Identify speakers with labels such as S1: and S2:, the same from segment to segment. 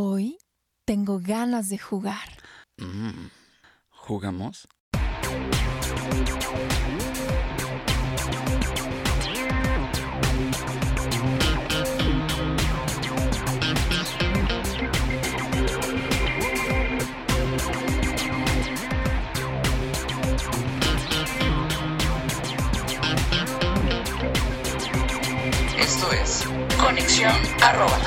S1: Hoy tengo ganas de jugar.
S2: Mm, ¿Jugamos?
S3: Esto es Conexión Arroba.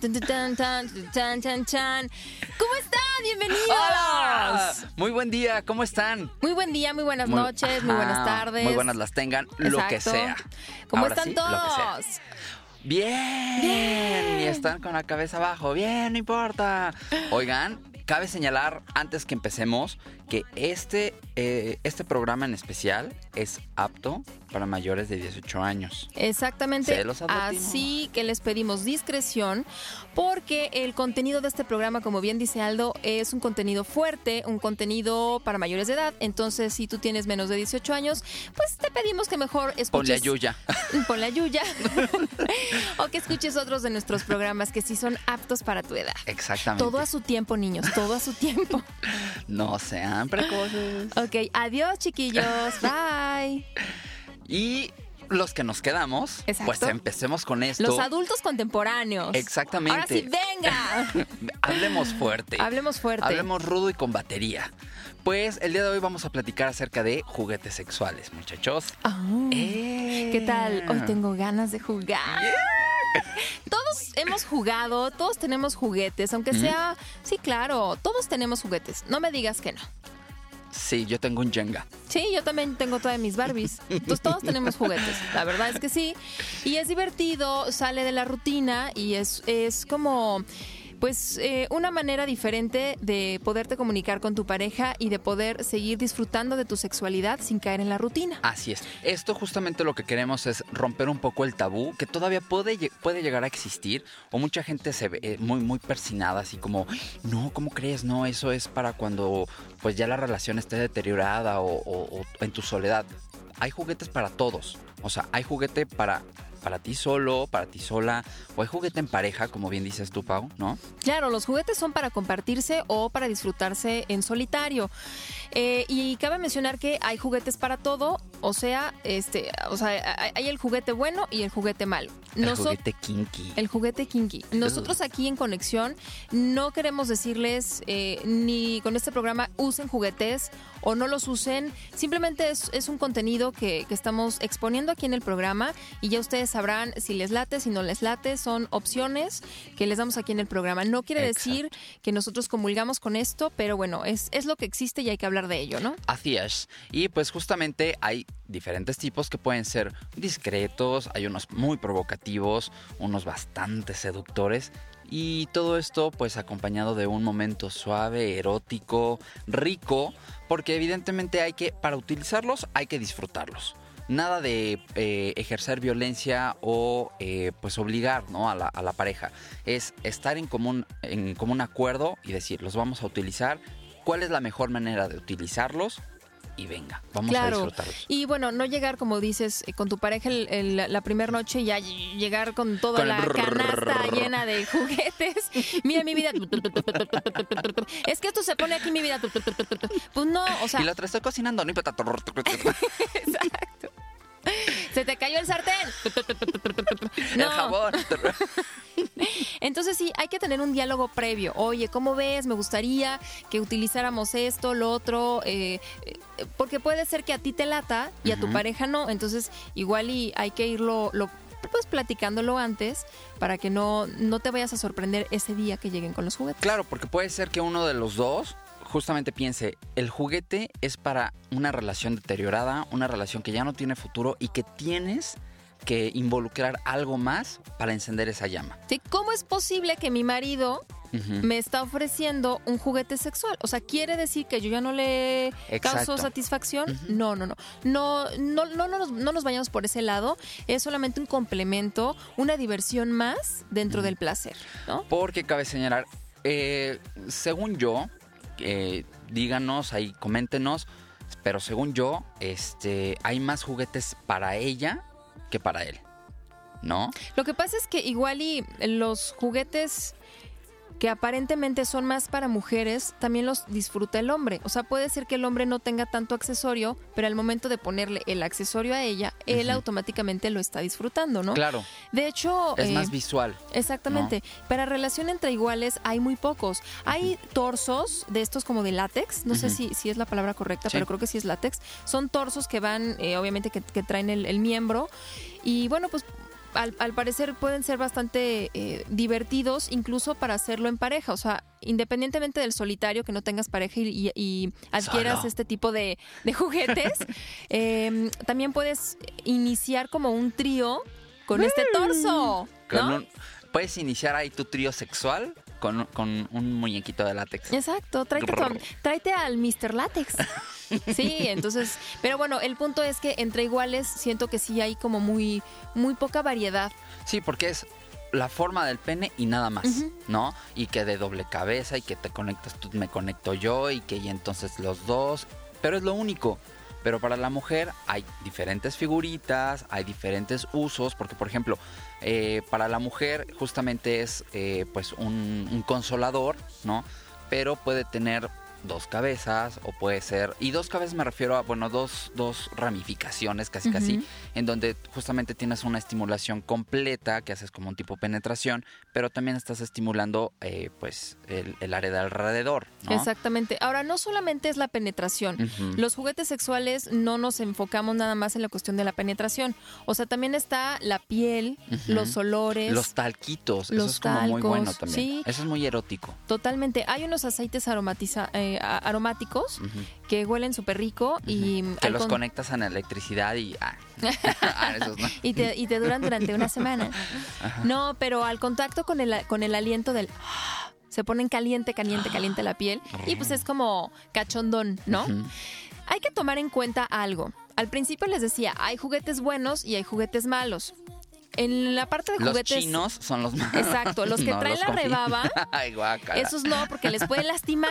S1: ¿Cómo están? Bienvenidos.
S2: ¡Hola! Muy buen día, ¿cómo están?
S1: Muy buen día, muy buenas
S2: Muy-
S1: noches, muy buenas tardes.
S2: Muy buenas las tengan, lo que sea.
S1: ¿Cómo
S2: Ahora
S1: están
S2: sí,
S1: todos?
S2: Bien.
S1: Bien.
S2: Y están con la cabeza abajo. Bien, no importa. Oigan, cabe señalar antes que empecemos que este, eh, este programa en especial es apto para mayores de 18 años.
S1: Exactamente.
S2: Se los advertimos.
S1: Así que les pedimos discreción porque el contenido de este programa, como bien dice Aldo, es un contenido fuerte, un contenido para mayores de edad. Entonces, si tú tienes menos de 18 años, pues te pedimos que mejor escuches.
S2: Ponle a Yuya.
S1: Ponle a Yuya. o que escuches otros de nuestros programas que sí son aptos para tu edad.
S2: Exactamente.
S1: Todo a su tiempo, niños, todo a su tiempo.
S2: No sean precoces.
S1: Ok, adiós, chiquillos. Bye.
S2: Y los que nos quedamos,
S1: Exacto.
S2: pues empecemos con esto.
S1: Los adultos contemporáneos.
S2: Exactamente.
S1: Ahora sí, venga.
S2: Hablemos fuerte.
S1: Hablemos fuerte.
S2: Hablemos rudo y con batería. Pues el día de hoy vamos a platicar acerca de juguetes sexuales, muchachos.
S1: Ah,
S2: Eh.
S1: ¿Qué tal? Hoy tengo ganas de jugar. Todos hemos jugado, todos tenemos juguetes, aunque sea, sí, claro, todos tenemos juguetes. No me digas que no.
S2: Sí, yo tengo un Jenga.
S1: Sí, yo también tengo todas mis Barbies. Entonces todos tenemos juguetes. La verdad es que sí. Y es divertido, sale de la rutina y es, es como... Pues eh, una manera diferente de poderte comunicar con tu pareja y de poder seguir disfrutando de tu sexualidad sin caer en la rutina.
S2: Así es. Esto justamente lo que queremos es romper un poco el tabú que todavía puede, puede llegar a existir o mucha gente se ve eh, muy muy persinada así como, no, ¿cómo crees? No, eso es para cuando pues ya la relación esté deteriorada o- o en tu soledad. Hay juguetes para todos. O sea, hay juguete para para ti solo, para ti sola, o hay juguete en pareja, como bien dices tú, Pau, ¿no?
S1: Claro, los juguetes son para compartirse o para disfrutarse en solitario. Eh, y cabe mencionar que hay juguetes para todo, o sea, este, o sea, hay- el juguete bueno y el juguete malo.
S2: El juguete kinky.
S1: el juguete kinky. Nosotros aquí en Conexión no queremos decirles eh, ni con este programa usen juguetes o no los usen. Simplemente es, es un contenido que, que estamos exponiendo aquí en el programa y ya ustedes sabrán si les late, si no les late. Son opciones que les damos aquí en el programa. No quiere decir que nosotros comulgamos con esto, pero bueno, es, es lo que existe y hay que hablar de ello, ¿no?
S2: Así es. Y pues justamente hay diferentes tipos que pueden ser discretos, hay unos muy provocativos, unos bastante seductores. Y todo esto pues acompañado de un momento suave, erótico, rico, porque evidentemente hay que, para utilizarlos hay que disfrutarlos. Nada de eh, ejercer violencia o eh, pues obligar ¿no? a, la, a la pareja. Es estar en común, en común acuerdo y decir, los vamos a utilizar. ¿Cuál es la mejor manera de utilizarlos? Y venga, vamos a
S1: Claro.
S2: disfrutarlos.
S1: Y bueno, no llegar, como dices, eh, con tu pareja el- el- la primera noche y ya ll- llegar con toda
S2: Con
S1: la canasta llena de juguetes. Mira mi vida. Es que esto se pone aquí mi vida. Pues no, o sea,
S2: y la otra estoy cocinando, no importa.
S1: exacto. Se te cayó el sartén.
S2: El jabón.
S1: Entonces sí, hay que tener un diálogo previo. Oye, ¿cómo ves? Me gustaría que utilizáramos esto, lo otro, eh, eh, porque puede ser que a ti te lata y a tu pareja no. Entonces igual y hay que irlo, lo, pues platicándolo antes para que no, no te vayas a sorprender ese día que lleguen con los juguetes.
S2: Claro, porque puede ser que uno de los dos justamente piense, el juguete es para una relación deteriorada, una relación que ya no tiene futuro y que tienes que involucrar algo más para encender esa llama.
S1: Sí, ¿Cómo es posible que mi marido me está ofreciendo un juguete sexual. O sea, ¿quiere decir que yo ya no le causo
S2: Exacto.
S1: satisfacción? No, no, no. No, no, no, no, nos, no nos vayamos por ese lado. Es solamente un complemento, una diversión más dentro del placer, ¿no?
S2: Porque cabe señalar, eh, según yo, eh, díganos ahí, coméntenos, pero según yo, este, hay más juguetes para ella que para él, ¿no?
S1: Lo que pasa es que igual y los juguetes que aparentemente son más para mujeres, también los disfruta el hombre. O sea, puede ser que el hombre no tenga tanto accesorio, pero al momento de ponerle el accesorio a ella, él automáticamente lo está disfrutando, ¿no?
S2: Claro,
S1: De hecho,
S2: es
S1: eh,
S2: más visual.
S1: Exactamente. Para relación entre iguales hay muy pocos. Hay torsos de estos como de látex. No sé si, si es la palabra correcta,
S2: Sí.
S1: pero creo que sí es látex. Son torsos que van, eh, obviamente, que, que traen el, el miembro. Y bueno, pues al, al parecer pueden ser bastante eh, divertidos, incluso para hacerlo en pareja. O sea, independientemente del solitario, que no tengas pareja y, y- y adquieras
S2: Solo.
S1: este tipo de, de juguetes, eh, también puedes iniciar como un trío con este torso. ¿no?
S2: un- puedes iniciar ahí tu trío sexual con, con un muñequito de látex.
S1: Exacto, tráete, tu tráete al Mr. Látex. Sí, entonces, pero bueno, el punto es que entre iguales siento que sí hay como muy, muy poca variedad.
S2: Sí, porque es la forma del pene y nada más. ¿no? Y que de doble cabeza y que te conectas tú, me conecto yo y que y entonces los dos, pero es lo único. Pero para la mujer hay diferentes figuritas, hay diferentes usos, porque por ejemplo, eh, para la mujer justamente es eh, pues un, un consolador, ¿no? Pero puede tener dos cabezas o puede ser, y dos cabezas me refiero a, bueno, dos, dos ramificaciones casi casi, en donde justamente tienes una estimulación completa, que haces como un tipo penetración, pero también estás estimulando eh, pues el, el área de alrededor, ¿no?
S1: Exactamente. Ahora, no solamente es la penetración. Los juguetes sexuales no nos enfocamos nada más en la cuestión de la penetración. O sea, también está la piel, los olores.
S2: Los talquitos,
S1: los
S2: eso es como muy bueno también.
S1: sí.
S2: Eso es muy erótico.
S1: Totalmente. Hay unos aceites aromatiza- eh, aromáticos que huelen súper rico y
S2: Que los
S1: con-
S2: conectas a la electricidad y... Ah, Ah, esos no.
S1: y te, y te duran durante una semana. No, pero al contacto con el, con el aliento del... Se ponen caliente, caliente, caliente la piel y pues es como cachondón, ¿no? Hay que tomar en cuenta algo. Al principio les decía, hay juguetes buenos y hay juguetes malos. En la parte de
S2: Los
S1: juguetes...
S2: chinos son los más...
S1: Exacto, los que
S2: No,
S1: traen
S2: los
S1: la
S2: confío.
S1: rebaba,
S2: Ay, guácala.
S1: esos no, porque les puede lastimar.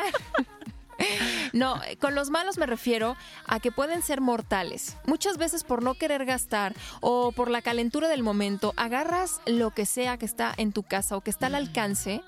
S1: No, con los malos me refiero a que pueden ser mortales. Muchas veces por no querer gastar o por la calentura del momento, agarras lo que sea que está en tu casa o que está al alcance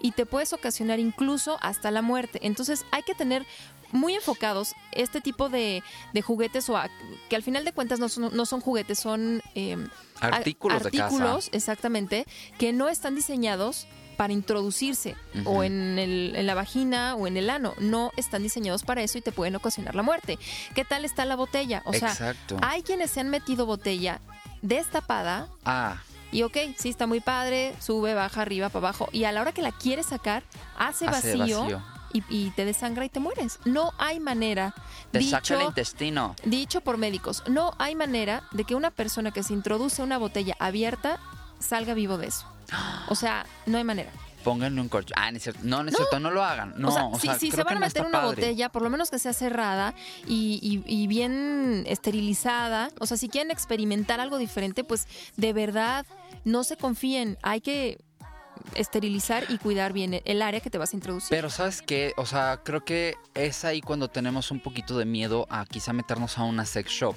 S1: y te puedes ocasionar incluso hasta la muerte. Entonces hay que tener muy enfocados este tipo de, de juguetes o a- que al final de cuentas no son, no son juguetes, son eh, a-
S2: Artículos de casa.
S1: artículos, exactamente, que no están diseñados para introducirse o en, el- en la vagina o en el ano. No están diseñados para eso y te pueden ocasionar la muerte. ¿Qué tal está la botella? O sea,
S2: Exacto.
S1: hay quienes se han metido botella destapada
S2: Ah,
S1: y ok, sí está muy padre, sube, baja, arriba, para abajo. Y a la hora que la quieres sacar, hace,
S2: hace
S1: vacío,
S2: vacío.
S1: Y, y te desangra y te mueres. No hay manera.
S2: Te saca el
S1: dicho,
S2: intestino.
S1: dicho por médicos, no hay manera de que una persona que se introduce una botella abierta salga vivo de eso. O sea, no hay manera.
S2: Pónganle un corcho. Ah, no es cierto. No, no es cierto, no lo hagan. No,
S1: o sea,
S2: o
S1: si,
S2: sea,
S1: si se van a
S2: no
S1: meter una
S2: padre.
S1: botella, por lo menos que sea cerrada y, y- y bien esterilizada. O sea, si quieren experimentar algo diferente, pues de verdad no se confíen. Hay que esterilizar y cuidar bien el área que te vas a introducir.
S2: Pero sabes qué, o sea, creo que es ahí cuando tenemos un poquito de miedo a quizá meternos a una sex shop.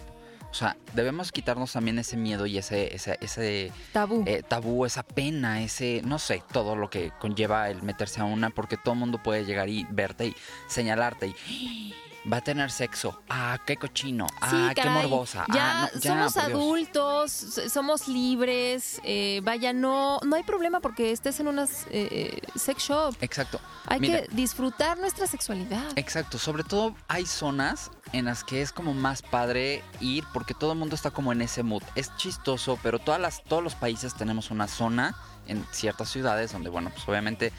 S2: O sea, debemos quitarnos también ese miedo y ese, ese, ese
S1: Tabú.
S2: eh, tabú, esa pena, ese, no sé, todo lo que conlleva el meterse a una, porque todo el mundo puede llegar y verte y señalarte y va a tener sexo. Ah, qué cochino. Ah, qué morbosa.
S1: Ya,
S2: ah, no, ya,
S1: somos adultos, somos libres. eh, vaya, no, no hay problema porque estés en una eh, sex shop.
S2: Exacto.
S1: Hay
S2: Mira,
S1: que disfrutar nuestra sexualidad.
S2: Exacto, sobre todo hay zonas en las que es como más padre ir porque todo el mundo está como en ese mood. Es chistoso, pero todas las, todos los países tenemos una zona en ciertas ciudades donde, bueno, pues obviamente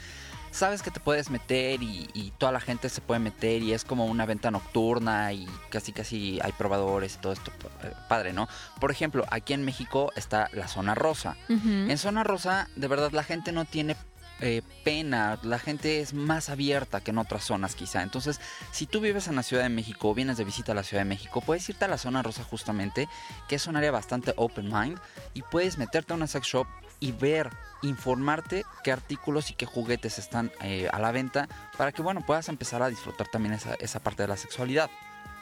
S2: sabes que te puedes meter y, y toda la gente se puede meter y es como una venta nocturna y casi casi hay probadores y todo esto. eh, Padre, ¿no? Por ejemplo, aquí en México está la zona rosa. En zona rosa, de verdad, la gente no tiene eh, pena, la gente es más abierta que en otras zonas quizá. Entonces, si tú vives en la Ciudad de México o vienes de visita a la Ciudad de México, puedes irte a la zona rosa justamente, que es un área bastante open mind, y puedes meterte a una sex shop y ver, informarte qué artículos y qué juguetes están eh, a la venta para que, bueno, puedas empezar a disfrutar también esa, esa parte de la sexualidad.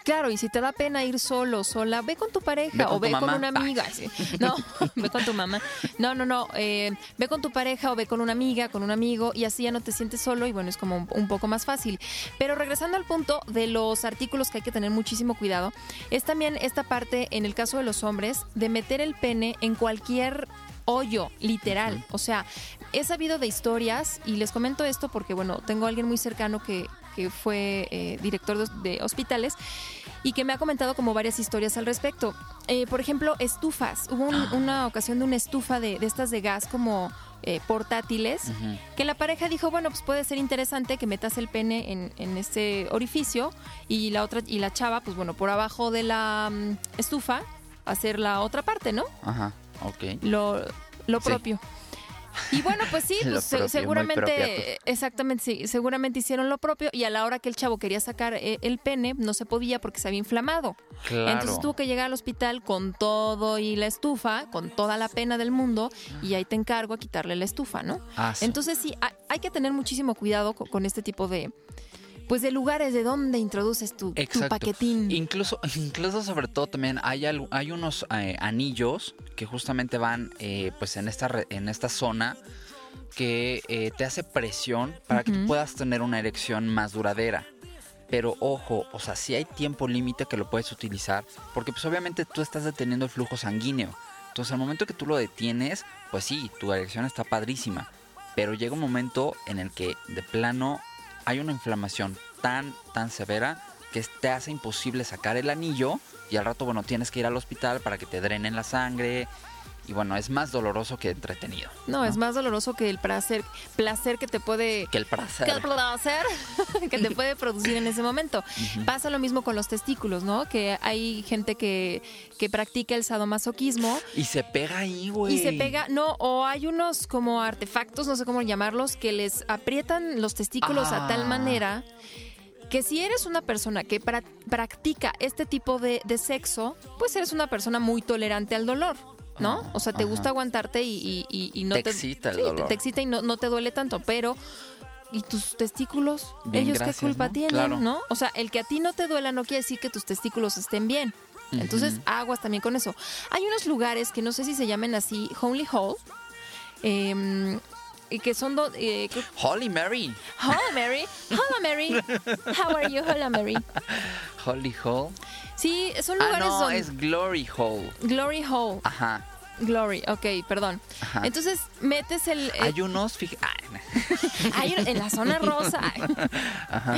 S1: Claro, y si te da pena ir solo, sola, ve con tu pareja
S2: Ve con
S1: o ve con una amiga. sí. No, ve con tu mamá. No, no, no. eh, ve con tu pareja o ve con una amiga, con un amigo y así ya no te sientes solo y bueno, es como un poco más fácil. Pero regresando al punto de los artículos que hay que tener muchísimo cuidado, es también esta parte, en el caso de los hombres, de meter el pene en cualquier hoyo, literal. O sea, he sabido de historias y les comento esto porque, bueno, tengo a alguien muy cercano que, que fue eh, director de, de hospitales y que me ha comentado como varias historias al respecto. Eh, por ejemplo, estufas. Hubo un- una ocasión de una estufa de, de estas de gas como eh, portátiles que la pareja dijo, bueno, pues puede ser interesante que metas el pene en, en este orificio y la otra y la chava, pues bueno, por abajo de la mm, estufa hacer la otra parte, ¿no?
S2: Ajá,
S1: lo, lo
S2: Sí.
S1: propio. Y bueno, pues sí, pues,
S2: propio, muy
S1: seguramente, exactamente, sí, seguramente hicieron lo propio y a la hora que el chavo quería sacar eh, el pene, no se podía porque se había inflamado.
S2: Claro.
S1: Entonces tuvo que llegar al hospital con todo y la estufa, con toda la pena del mundo, y ahí te encargo a quitarle la estufa, ¿no?
S2: Ah, sí.
S1: Entonces sí, hay, que tener muchísimo cuidado co- con, este tipo de, pues de lugares de donde introduces tu, tu paquetín.
S2: Incluso, incluso sobre todo también hay, hay unos eh, anillos que justamente van eh, pues en esta, en esta zona que eh, te hace presión para que tú puedas tener una erección más duradera. Pero ojo, o sea, si hay tiempo límite que lo puedes utilizar, porque pues obviamente tú estás deteniendo el flujo sanguíneo. Entonces al momento que tú lo detienes, pues sí, tu erección está padrísima. Pero llega un momento en el que de plano hay una inflamación tan, tan severa que te hace imposible sacar el anillo y al rato, bueno, tienes que ir al hospital para que te drenen la sangre. Y bueno, es más doloroso que entretenido.
S1: no, es más doloroso que el placer, placer que te puede
S2: Que el placer.
S1: que el placer que te puede producir en ese momento. Pasa lo mismo con los testículos, ¿no? Que hay gente que, que practica el sadomasoquismo
S2: Y se pega ahí, güey.
S1: y se pega, no, o hay unos como artefactos, no sé cómo llamarlos, que les aprietan los testículos a tal
S2: Ah.
S1: manera que si eres una persona que pra- practica este tipo de, de sexo, pues eres una persona muy tolerante al dolor. ¿No? O sea, te
S2: ajá.
S1: gusta aguantarte y, y- y- y no
S2: Te
S1: te,
S2: excita el
S1: sí,
S2: dolor.
S1: Te, excita y no, no te duele tanto, pero ¿y tus testículos?
S2: Bien,
S1: ¿Ellos
S2: gracias,
S1: qué culpa
S2: ¿no?
S1: tienen?
S2: Claro.
S1: ¿No? O sea, el que a ti no te duela no quiere decir que tus testículos estén bien. Entonces, aguas también con eso. Hay unos lugares que no sé si se llamen así, Holy em, y que son... do- eh, que-
S2: Holy Mary.
S1: Hola Mary, hola Mary, how are you? Hola Mary.
S2: Holy Hole.
S1: Sí, son
S2: Ah,
S1: lugares
S2: no,
S1: donde...
S2: es Glory Hole.
S1: Glory Hole,
S2: Ajá.
S1: Glory, ok, perdón.
S2: Ajá.
S1: Entonces, metes el... eh,
S2: Hay unos, fíjate.
S1: hay en la zona rosa.
S2: Ajá.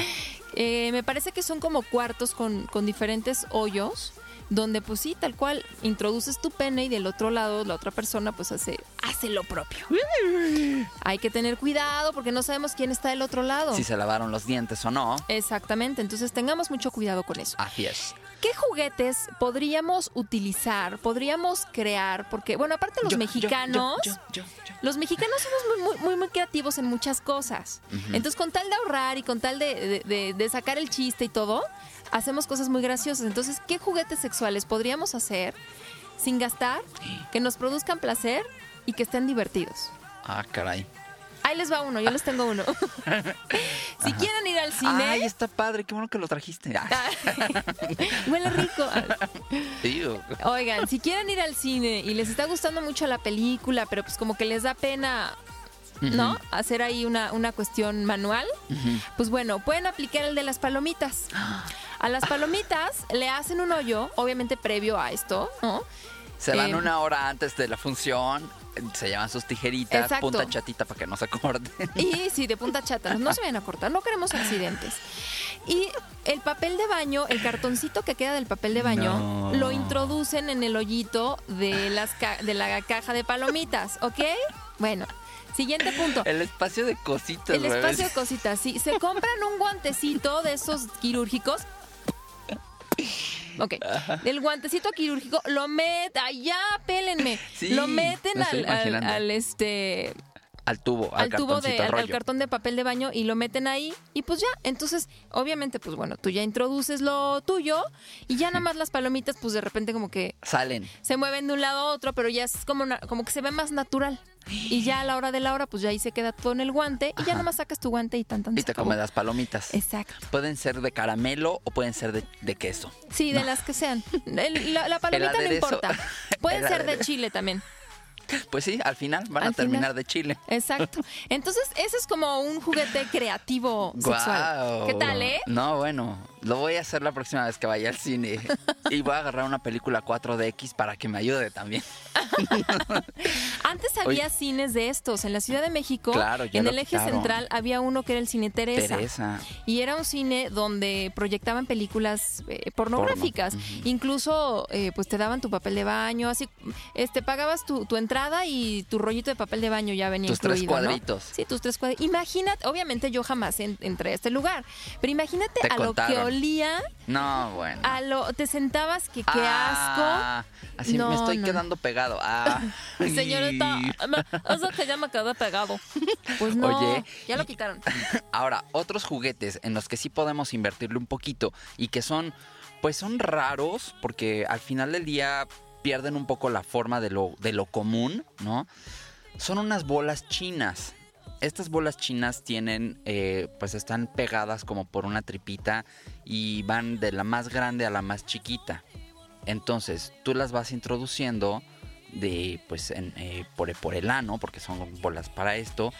S1: Eh, me parece que son como cuartos con, con diferentes hoyos, donde pues sí, tal cual, introduces tu pene y del otro lado la otra persona pues hace, hace lo propio. Hay que tener cuidado porque no sabemos quién está del otro lado.
S2: Si se lavaron los dientes o no.
S1: Exactamente, entonces tengamos mucho cuidado con eso.
S2: Así es.
S1: ¿Qué juguetes podríamos utilizar, podríamos crear? Porque, bueno, aparte los
S2: Yo,
S1: mexicanos...
S2: yo, yo, yo, yo.
S1: Los mexicanos somos muy, muy, muy, muy creativos en muchas cosas. Entonces, con tal de ahorrar y con tal de, de- de- de sacar el chiste y todo, hacemos cosas muy graciosas. Entonces, ¿qué juguetes sexuales podríamos hacer sin gastar, que nos produzcan placer y que estén divertidos?
S2: Ah, caray.
S1: Ahí les va uno, yo les tengo uno. si quieren ir al cine...
S2: Ay, está padre, qué bueno que lo trajiste. Ah,
S1: Huele rico. Oigan, si quieren ir al cine y les está gustando mucho la película, pero pues como que les da pena, ¿no? Hacer ahí una, una cuestión manual, pues bueno, pueden aplicar el de las palomitas. A las palomitas le hacen un hoyo, obviamente previo a esto, ¿no?
S2: Se van
S1: Eh,
S2: una hora antes de la función, se llevan sus tijeritas,
S1: Exacto.
S2: punta chatita para que no se corten.
S1: Y sí, de punta chata, no se vayan a cortar, no queremos accidentes. Y el papel de baño, el cartoncito que queda del papel de baño,
S2: No.
S1: lo introducen en el hoyito de, las ca- de la caja de palomitas, ¿ok? Bueno, siguiente punto.
S2: El espacio de cositas,
S1: El espacio de cositas, sí. Se compran un guantecito de esos quirúrgicos. Ok, el guantecito quirúrgico lo meten, allá, pélenme.
S2: Sí,
S1: lo meten
S2: lo estoy
S1: al, al-
S2: imaginando.
S1: al, este
S2: Al tubo, al,
S1: al tubo de al, cartón de papel de baño y lo meten ahí y pues ya, entonces obviamente pues bueno, tú ya introduces lo tuyo y ya nada más las palomitas pues de repente como que
S2: Salen.
S1: se mueven de un lado a otro, pero ya es como na- como que se ve más natural. Y ya a la hora de la hora pues ya ahí se queda todo en el guante y ya nada más sacas tu guante y tan tan
S2: Y te comes las palomitas.
S1: Exacto.
S2: Pueden ser de caramelo o pueden ser de, de queso.
S1: Sí, de las que sean. El- la, la palomita no importa. Pueden ser de chile también.
S2: Pues sí, al final van
S1: Al
S2: a terminar
S1: final.
S2: de chile.
S1: Exacto. Entonces, ese es como un juguete creativo sexual.
S2: Guau.
S1: ¿Qué tal, eh?
S2: No, bueno, lo voy a hacer la próxima vez que vaya al cine. y voy a agarrar una película 4DX para que me ayude también.
S1: Antes había cines de estos. En la Ciudad de México,
S2: Claro,
S1: en el eje central, había uno que era el Cine Teresa.
S2: Teresa.
S1: Y era un cine donde proyectaban películas eh, pornográficas.
S2: Porno.
S1: Incluso, eh, pues te daban tu papel de baño, así, este, pagabas tu, tu entrada y tu rollito de papel de baño ya venía
S2: Tus tres
S1: incluido, ¿no?
S2: cuadritos.
S1: Sí, tus tres cuadritos. Imagínate, obviamente yo jamás en- entré a este lugar, pero imagínate
S2: Te
S1: a lo que olía,
S2: No, bueno.
S1: a lo, te sentabas que qué
S2: Ah, Así
S1: No,
S2: me estoy
S1: no.
S2: quedando pegado. Ah.
S1: eso que ya me quedó pegado. Pues no,
S2: Oye,
S1: ya lo quitaron.
S2: Ahora, otros juguetes en los que sí podemos invertirle un poquito y que son, pues son raros porque al final del día pierden un poco la forma de lo, de lo común, ¿no? Son unas bolas chinas. Estas bolas chinas tienen, eh, pues están pegadas como por una tripita y van de la más grande a la más chiquita. Entonces, tú las vas introduciendo de, pues, en, eh, por, por el ano, porque son bolas para esto,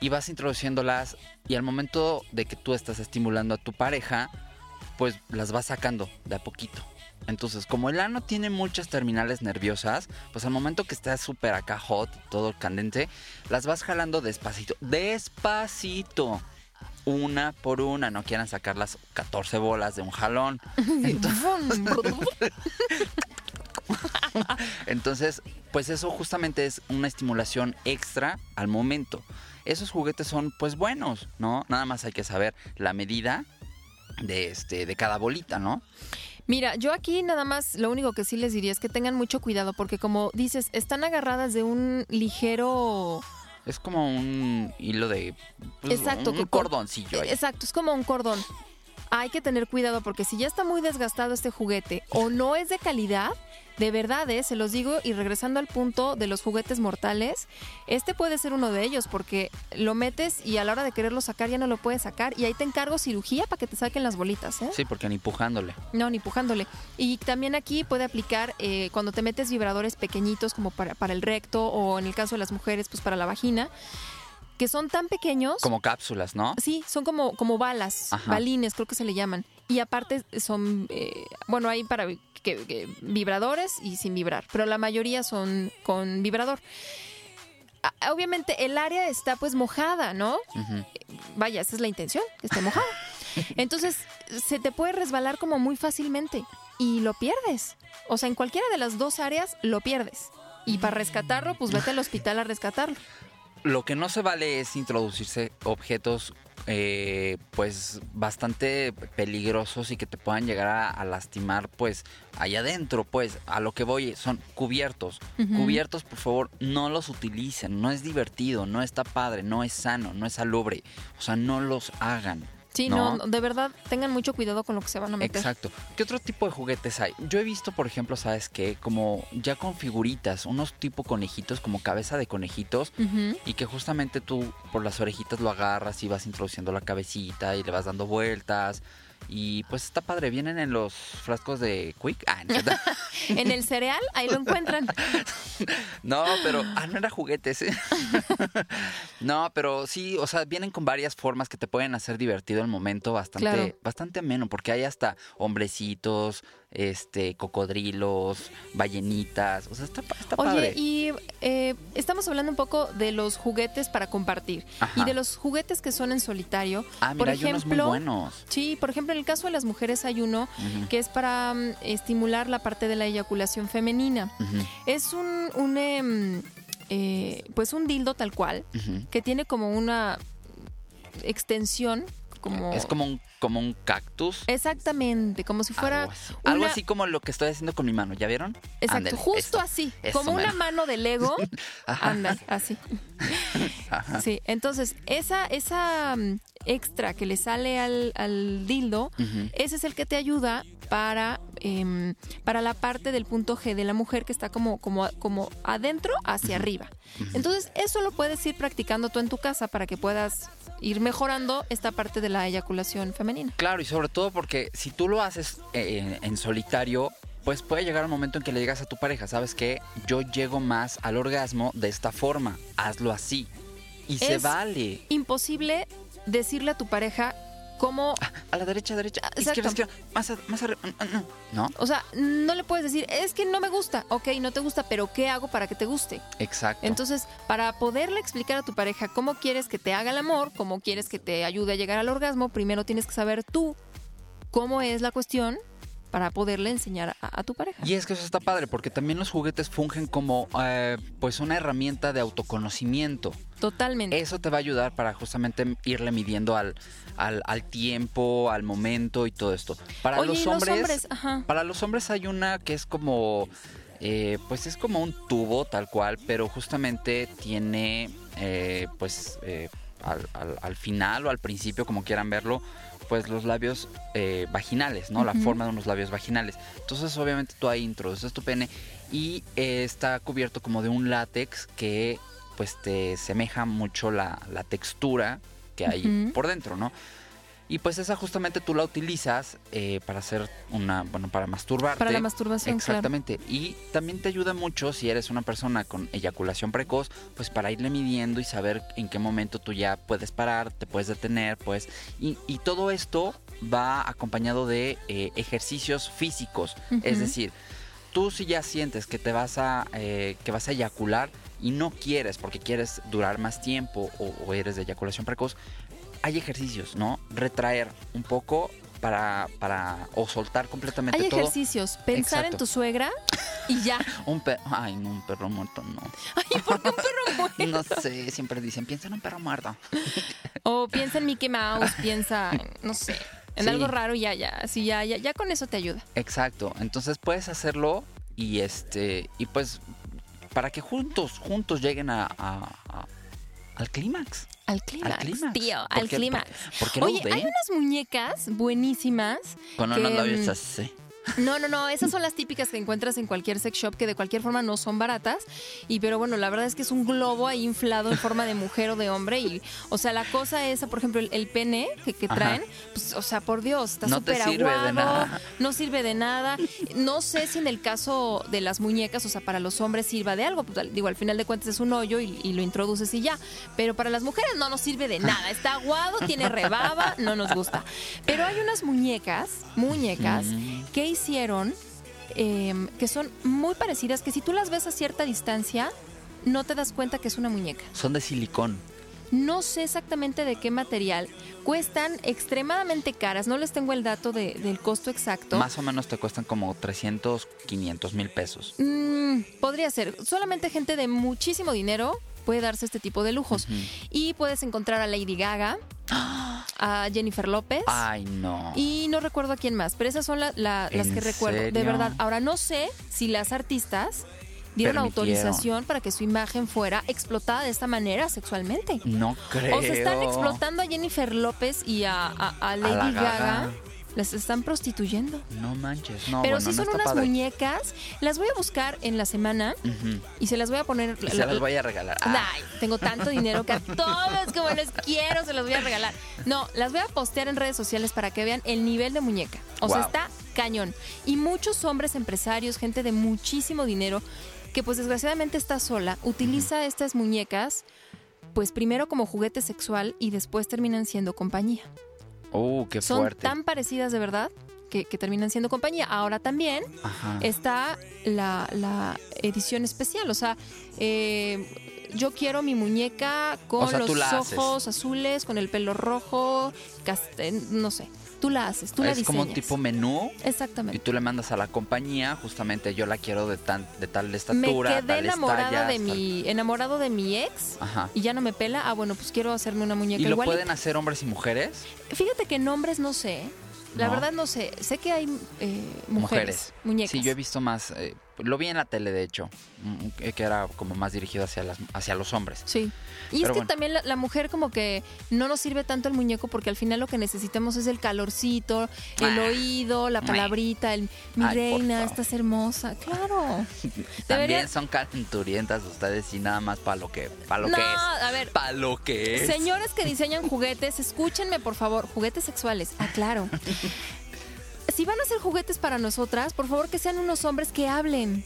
S2: y vas introduciéndolas y al momento de que tú estás estimulando a tu pareja, pues las vas sacando de a poquito. Entonces, como el ano tiene muchas terminales nerviosas, pues al momento que estás súper acá hot, todo candente, las vas jalando despacito, despacito. Una por una, no quieran sacar las 14 bolas de un jalón. Entonces, pues eso justamente es una estimulación extra al momento. Esos juguetes son pues buenos, ¿no? Nada más hay que saber la medida de este de cada bolita, ¿no?
S1: Mira, yo aquí nada más lo único que sí les diría es que tengan mucho cuidado porque como dices, están agarradas de un ligero...
S2: Es como un hilo de pues,
S1: Exacto,
S2: un cordoncillo ahí.
S1: Exacto, es como un cordón. Hay que tener cuidado porque si ya está muy desgastado este juguete o no es de calidad, de verdad, ¿eh? se los digo, y regresando al punto de los juguetes mortales, este puede ser uno de ellos porque lo metes y a la hora de quererlo sacar ya no lo puedes sacar y ahí te encargo cirugía para que te saquen las bolitas, ¿eh?
S2: Sí, porque ni pujándole.
S1: No, ni pujándole. Y también aquí puede aplicar eh, cuando te metes vibradores pequeñitos como para, para el recto o en el caso de las mujeres, pues para la vagina, que son tan pequeños.
S2: Como cápsulas, ¿no?
S1: Sí, son como, como balas,
S2: Ajá.
S1: balines creo que se le llaman. Y aparte son, eh, bueno, hay para que, que vibradores y sin vibrar, pero la mayoría son con vibrador. Obviamente el área está pues mojada, ¿no? Vaya, esa es la intención, que esté mojada. Entonces, se te puede resbalar como muy fácilmente y lo pierdes. O sea, en cualquiera de las dos áreas lo pierdes. Y para rescatarlo, pues vete al hospital a rescatarlo.
S2: Lo que no se vale es introducirse objetos eh, pues bastante peligrosos y que te puedan llegar a, a lastimar pues allá adentro pues a lo que voy son cubiertos. Cubiertos por favor no los utilicen no es divertido no está padre no es sano no es salubre o sea no los hagan
S1: Sí,
S2: ¿no?
S1: no, de verdad, tengan mucho cuidado con lo que se van a meter.
S2: Exacto. ¿Qué otro tipo de juguetes hay? Yo he visto, por ejemplo, ¿sabes qué? Como ya con figuritas, unos tipo conejitos, como cabeza de conejitos, y que justamente tú por las orejitas lo agarras y vas introduciendo la cabecita y le vas dando vueltas. Y pues está padre, vienen en los frascos de Quick. Ah, no.
S1: En el cereal, ahí lo encuentran.
S2: no, pero. Ah, no era juguetes, ¿eh? no, pero sí, o sea, vienen con varias formas que te pueden hacer divertido el momento bastante,
S1: Claro.
S2: bastante ameno, porque hay hasta hombrecitos, este, cocodrilos, ballenitas. O sea, está, está
S1: Oye,
S2: padre.
S1: y eh, estamos hablando un poco de los juguetes para compartir
S2: Ajá.
S1: y de los juguetes que son en solitario.
S2: Ah, mira,
S1: por
S2: hay unos muy
S1: ejemplo,
S2: buenos.
S1: Sí, por ejemplo, en el caso de las mujeres hay uno que es para mm, estimular la parte de la eyaculación femenina. Es un, un, em, eh, pues un dildo tal cual que tiene como una extensión como...
S2: Es como un, como un cactus.
S1: Exactamente, como si fuera...
S2: Algo así. Algo
S1: una-
S2: así como lo que estoy haciendo con mi mano, ¿ya vieron?
S1: Exacto, justo así, como una mano de Lego.
S2: Ajá.
S1: Anda, así.
S2: Ajá.
S1: Sí, entonces, esa, esa mm, extra que le sale al, al dildo, ese es el que te ayuda para, em, para la parte del punto G de la mujer que está como, como, como adentro hacia arriba. Entonces, eso lo puedes ir practicando tú en tu casa para que puedas ir mejorando esta parte de la eyaculación femenina.
S2: Claro, y sobre todo porque si tú lo haces eh, en, en solitario, pues puede llegar un momento en que le digas a tu pareja, ¿sabes qué? Yo llego más al orgasmo de esta forma, hazlo así. Y se vale.
S1: Imposible decirle a tu pareja cómo
S2: A la derecha, derecha,
S1: Ah,
S2: izquierda,
S1: exacto.
S2: izquierda, más, a- más arriba. mm, mm, mm. ¿No?
S1: O sea, no le puedes decir, es que no me gusta. Ok, no te gusta, pero ¿qué hago para que te guste?
S2: Exacto.
S1: Entonces, para poderle explicar a tu pareja cómo quieres que te haga el amor, cómo quieres que te ayude a llegar al orgasmo, primero tienes que saber tú cómo es la cuestión para poderle enseñar a, a tu pareja.
S2: Y es que eso está padre, porque también los juguetes fungen como eh, pues una herramienta de autoconocimiento.
S1: Totalmente.
S2: Eso te va a ayudar para justamente irle midiendo al, al, al tiempo, al momento y todo esto. Para
S1: Oye,
S2: los
S1: y los
S2: hombres,
S1: hombres,
S2: para los hombres hay una que es como, eh, pues es como un tubo tal cual, pero justamente tiene, eh, pues al, al- al final o al principio, como quieran verlo, pues los labios eh, vaginales, ¿no? La forma de unos labios vaginales. Entonces, obviamente, tú ahí introduces tu pene y eh, está cubierto como de un látex que pues te semeja mucho la, la textura que hay por dentro, ¿no? Y pues esa justamente tú la utilizas eh, para hacer una, bueno, para masturbarte.
S1: Para la masturbación, claro.
S2: Exactamente. Y también te ayuda mucho si eres una persona con eyaculación precoz, pues para irle midiendo y saber en qué momento tú ya puedes parar, te puedes detener, pues. Y, y todo esto va acompañado de eh, ejercicios físicos. Es decir, tú si ya sientes que te vas a, eh, que vas a eyacular y no quieres porque quieres durar más tiempo o, o eres de eyaculación precoz, hay ejercicios, ¿no? Retraer un poco para, para o soltar completamente
S1: Hay
S2: todo.
S1: ejercicios, pensar
S2: Exacto.
S1: en tu suegra y ya.
S2: Un perro, ay, no, un perro muerto, no.
S1: Ay, ¿por qué un perro muere?
S2: No sé, siempre dicen, piensa en un perro muerto.
S1: O piensa en Mickey Mouse, piensa, en, no sé, en
S2: Sí.
S1: algo raro y ya, ya, así ya, ya, ya con eso te ayuda.
S2: Exacto, entonces puedes hacerlo y este, y pues para que juntos, juntos lleguen a, a- a- al clímax.
S1: Al clímax, tío,
S2: ¿Por
S1: al clímax. Oye, hay unas muñecas buenísimas.
S2: Con
S1: que,
S2: unos labios
S1: mm,
S2: así.
S1: No, no, no, esas son las típicas que encuentras en cualquier sex shop que de cualquier forma no son baratas. Y pero bueno, la verdad es que es un globo ahí inflado en forma de mujer o de hombre. Y, o sea, la cosa esa, por ejemplo, el, el pene que, traen, pues, o sea, por Dios, está
S2: No
S1: súper
S2: de
S1: aguado,
S2: nada.
S1: no sirve de nada. No sé si en el caso de las muñecas, o sea, para los hombres sirva de algo. Pues, digo, al final de cuentas es un hoyo y, y lo introduces y ya. Pero para las mujeres no nos sirve de nada. Está aguado, tiene rebaba, no nos gusta. Pero hay unas muñecas, muñecas,
S2: Mm.
S1: que hicieron em, que son muy parecidas, que si tú las ves a cierta distancia, no te das cuenta que es una muñeca.
S2: Son de silicón.
S1: No sé exactamente de qué material. Cuestan extremadamente caras. No les tengo el dato de- del costo exacto.
S2: Más o menos te cuestan como 300, 500 mil pesos.
S1: Mm, podría ser. Solamente gente de muchísimo dinero puede darse este tipo de lujos. Y puedes encontrar a Lady Gaga, a Jennifer López.
S2: Ay, no.
S1: Y no recuerdo a quién más, pero esas son la- la- las
S2: ¿En
S1: que recuerdo, de verdad. Ahora no sé si las artistas dieron autorización para que su imagen fuera explotada de esta manera sexualmente.
S2: No creo.
S1: O se están explotando a Jennifer López y a, a- a Lady
S2: la
S1: Gaga.
S2: Gaga.
S1: Las están prostituyendo.
S2: No manches, no,
S1: pero
S2: bueno, no
S1: son unas
S2: padre.
S1: muñecas. Las voy a buscar en la semana y se las voy a poner.
S2: Y se las voy a regalar. Ah,
S1: Ay, tengo tanto dinero que a todos como les quiero se los voy a regalar. No, las voy a postear en redes sociales para que vean el nivel de muñeca. O sea, está cañón. Y muchos hombres empresarios, gente de muchísimo dinero, que pues desgraciadamente está sola, utiliza estas muñecas pues primero como juguete sexual y después terminan siendo compañía.
S2: Qué
S1: Son
S2: fuerte.
S1: tan parecidas de verdad que, que terminan siendo compañía. Ahora también
S2: Ajá.
S1: está la, la edición especial. O sea, eh, yo quiero mi muñeca con
S2: O sea, tú
S1: los ojos azules, con el pelo rojo, cast- no sé. Tú la haces, tú la
S2: es
S1: diseñas.
S2: como un tipo menú y
S1: Exactamente.
S2: tú le mandas a la compañía, justamente yo la quiero de, tan, de tal
S1: Me
S2: estatura,
S1: quedé
S2: tales
S1: enamorada
S2: tallas,
S1: de
S2: tal-
S1: mi, enamorado de mi ex
S2: Ajá.
S1: y ya no me pela. Ah, bueno, pues quiero hacerme una muñeca
S2: ¿Y lo pueden hacer hombres y mujeres?
S1: Fíjate que nombres no sé. La
S2: No.
S1: verdad no sé. Sé que hay eh, mujeres, muñecas.
S2: Sí, yo he visto más. eh, lo vi en la tele, de hecho, mm, que era como más dirigido hacia, las, hacia los hombres.
S1: Sí. Y es que
S2: bueno.
S1: también la, la mujer como que no nos sirve tanto el muñeco porque al final lo que necesitamos es el calorcito, el
S2: Ah.
S1: oído, la palabrita, el mi
S2: Ay,
S1: reina, estás hermosa. Claro.
S2: También
S1: Debería-
S2: son calenturientas ustedes y nada más para lo que, para lo
S1: no,
S2: que es.
S1: a ver.
S2: Para lo que es.
S1: Señores que diseñan juguetes, escúchenme por favor, juguetes sexuales, aclaro. Si van a hacer juguetes para nosotras, por favor que sean unos hombres que hablen.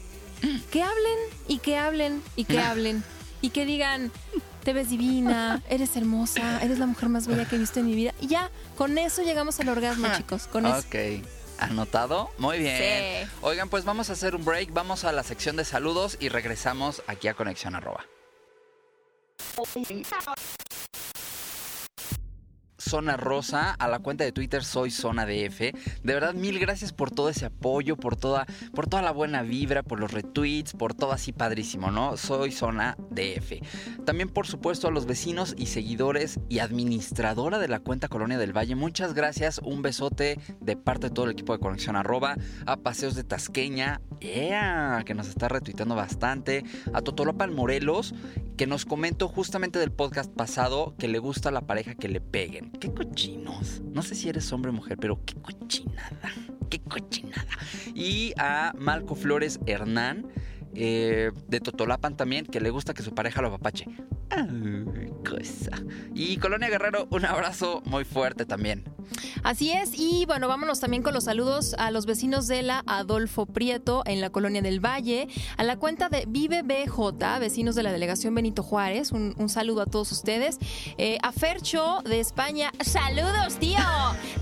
S1: Que hablen y que hablen y que hablen. Y que digan, te ves divina, eres hermosa, eres la mujer más bella que he visto en mi vida. Y ya, con eso llegamos al orgasmo, chicos. Con eso.
S2: Ok. ¿Anotado? Muy bien.
S1: Sí.
S2: Oigan, pues vamos a hacer un break, vamos a la sección de saludos y regresamos aquí a Conexión Arroba. Zona Rosa, a la cuenta de Twitter soy Zona DF. De verdad, mil gracias por todo ese apoyo, por toda, por toda la buena vibra, por los retweets, por todo así padrísimo, ¿no? Soy Zona DF. También, por supuesto, a los vecinos y seguidores y administradora de la cuenta Colonia del Valle, muchas gracias. Un besote de parte de todo el equipo de Conexión Arroba, a Paseos de Tasqueña, que nos está retuiteando bastante, a Totolapan Morelos, que nos comentó justamente del podcast pasado que le gusta a la pareja que le peguen. Qué cochinos. No sé si eres hombre o mujer, pero qué cochinada. Qué cochinada. Y a Malco Flores Hernán. Eh, de Totolapan también, que le gusta que su pareja lo apapache. Ay, cosa. Y Colonia Guerrero, un abrazo muy fuerte también.
S1: Así es, y bueno, vámonos también con los saludos a los vecinos de la Adolfo Prieto en la colonia del Valle, a la cuenta de Vive BJ, vecinos de la delegación Benito Juárez, un, saludo a todos ustedes, Eh, a Fercho de España, saludos tío,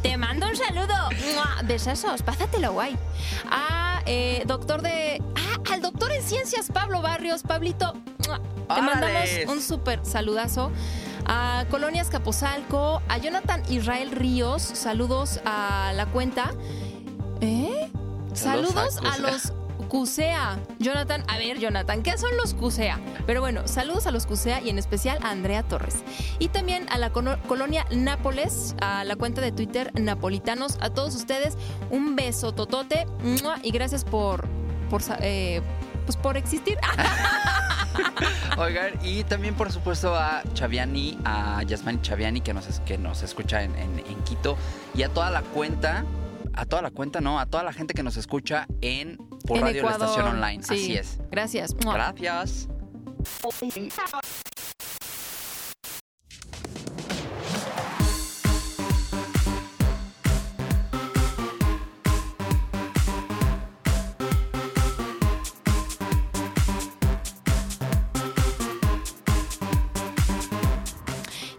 S1: te mando un saludo, besasos, pásatelo guay, a eh, doctor de, al doctor en ciencias Pablo Barrios, Pablito, te mandamos un súper saludazo a Colonias Capozalco, a Jonathan Israel Ríos, saludos a la cuenta. ¿Eh?
S2: Saludos
S1: Saludos
S2: a
S1: a, los CUSEA. Jonathan, a ver, Jonathan, ¿qué son los CUSEA? Pero bueno, saludos a los CUSEA y en especial a Andrea Torres. Y también a la colonia Nápoles, a la cuenta de Twitter Napolitanos. A todos ustedes, un beso totote y gracias por, por, eh, pues por existir.
S2: Oigan, y también por supuesto a Chaviani, a Yasmani Chaviani que nos, es- que nos escucha en, en- en Quito y a toda la cuenta, a toda la cuenta, no, a toda la gente que nos escucha en por
S1: En
S2: Radio La. Estación Online.
S1: Sí.
S2: Así es.
S1: Gracias.
S2: Gracias.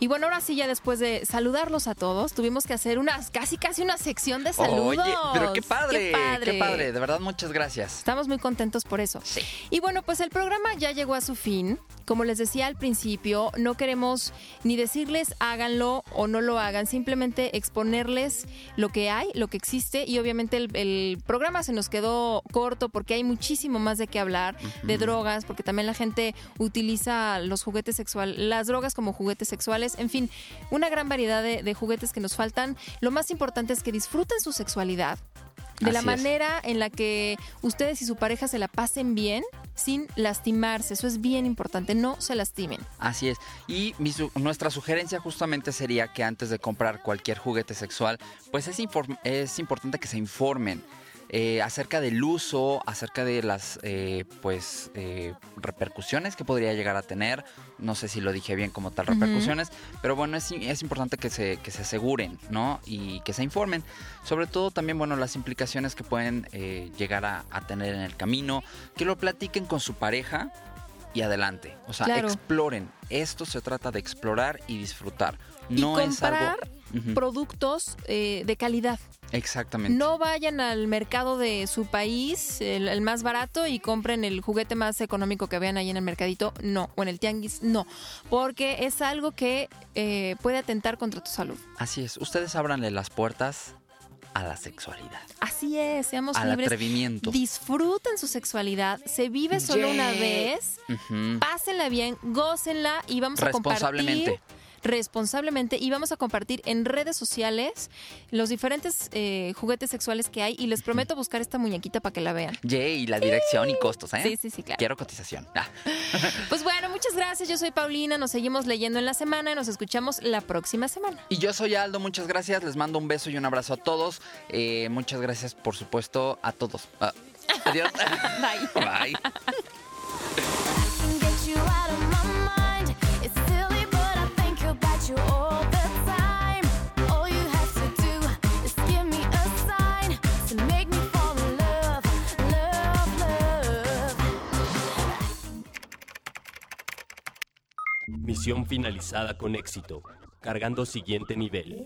S1: Y bueno, ahora sí, ya después de saludarlos a todos, tuvimos que hacer unas, casi casi una sección de saludos.
S2: Oye, pero qué padre,
S1: Qué padre.
S2: qué padre, de verdad muchas gracias.
S1: Estamos muy contentos por eso.
S2: Sí.
S1: Y bueno, pues el programa ya llegó a su fin. Como les decía al principio, no queremos ni decirles háganlo o no lo hagan, simplemente exponerles lo que hay, lo que existe y obviamente el, el programa se nos quedó corto porque hay muchísimo más de qué hablar, de drogas, porque también la gente utiliza los juguetes sexuales, las drogas como juguetes sexuales, en fin, una gran variedad de, de juguetes que nos faltan. Lo más importante es que disfruten su sexualidad, de la
S2: es.
S1: manera en la que ustedes y su pareja se la pasen bien sin lastimarse. Eso es bien importante, no se lastimen.
S2: Así es. Y mi su- nuestra sugerencia justamente sería que antes de comprar cualquier juguete sexual, pues es, es importante que se informen eh, acerca del uso, acerca de las eh, pues eh, repercusiones que podría llegar a tener. No sé si lo dije bien como tal, repercusiones, pero bueno, es, es importante que se, que se aseguren, ¿no? Y que se informen. Sobre todo también, bueno, las implicaciones que pueden eh, llegar a, a tener en el camino, que lo platiquen con su pareja y adelante. O sea,
S1: Claro.
S2: exploren. Esto se trata de explorar y disfrutar. No
S1: y
S2: es algo.
S1: Productos eh, de calidad.
S2: Exactamente.
S1: No vayan al mercado de su país, el, el, más barato, y compren el juguete más económico que vean ahí en el mercadito. No. O en el tianguis. No. Porque es algo que eh, puede atentar contra tu salud.
S2: Así es. Ustedes ábranle las puertas a la sexualidad.
S1: Así es, seamos
S2: Al
S1: libres.
S2: atrevimiento.
S1: Disfruten su sexualidad, se vive solo
S2: Yeah.
S1: una vez, pásenla bien, gócenla y vamos a compartir
S2: Responsablemente.
S1: y vamos a compartir en redes sociales los diferentes eh, juguetes sexuales que hay y les prometo buscar esta muñequita para que la vean.
S2: Yay, la dirección y costos, ¿eh?
S1: Sí, sí, sí, claro.
S2: Quiero cotización. Ah.
S1: Pues bueno, muchas gracias. Yo soy Paulina. Nos seguimos leyendo en la semana y nos escuchamos la próxima semana.
S2: Y yo soy Aldo, muchas gracias. Les mando un beso y un abrazo a todos. Eh, muchas gracias, por supuesto, a todos. Ah, adiós.
S1: Bye.
S2: Bye.
S4: Misión finalizada con éxito. Cargando siguiente nivel.